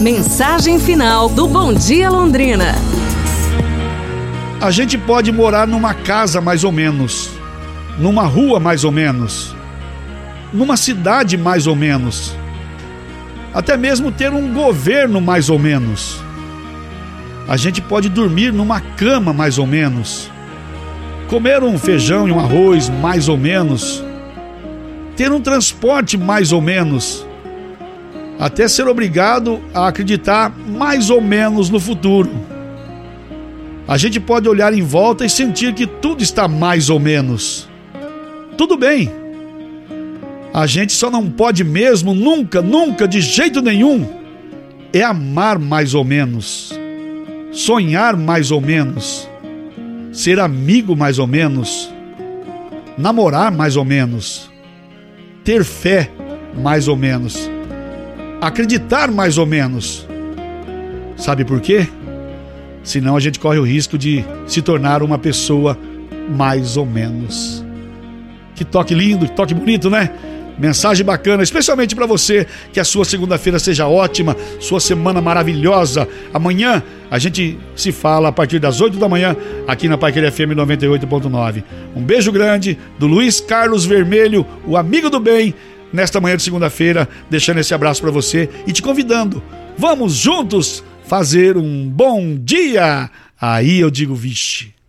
Mensagem final do Bom Dia Londrina. A gente pode morar numa casa mais ou menos, numa rua mais ou menos, numa cidade mais ou menos, até mesmo ter um governo mais ou menos. A gente pode dormir numa cama mais ou menos, comer um feijão e um arroz mais ou menos, ter um transporte mais ou menos, até ser obrigado a acreditar mais ou menos no futuro. A gente pode olhar em volta e sentir que tudo está mais ou menos. Tudo bem. A gente só não pode mesmo, nunca, nunca, de jeito nenhum, é amar mais ou menos, sonhar mais ou menos, ser amigo mais ou menos, namorar mais ou menos, ter fé mais ou menos, acreditar mais ou menos. Sabe por quê? Senão a gente corre o risco de se tornar uma pessoa mais ou menos. Que toque lindo, que toque bonito, né? Mensagem bacana, especialmente para você, que a sua segunda-feira seja ótima, sua semana maravilhosa. Amanhã a gente se fala a partir das 8 da manhã aqui na Paiqueria FM 98.9. Um beijo grande do Luiz Carlos Vermelho, o amigo do bem, nesta manhã de segunda-feira, deixando esse abraço para você e te convidando. Vamos juntos fazer um bom dia. Aí eu digo, vixe.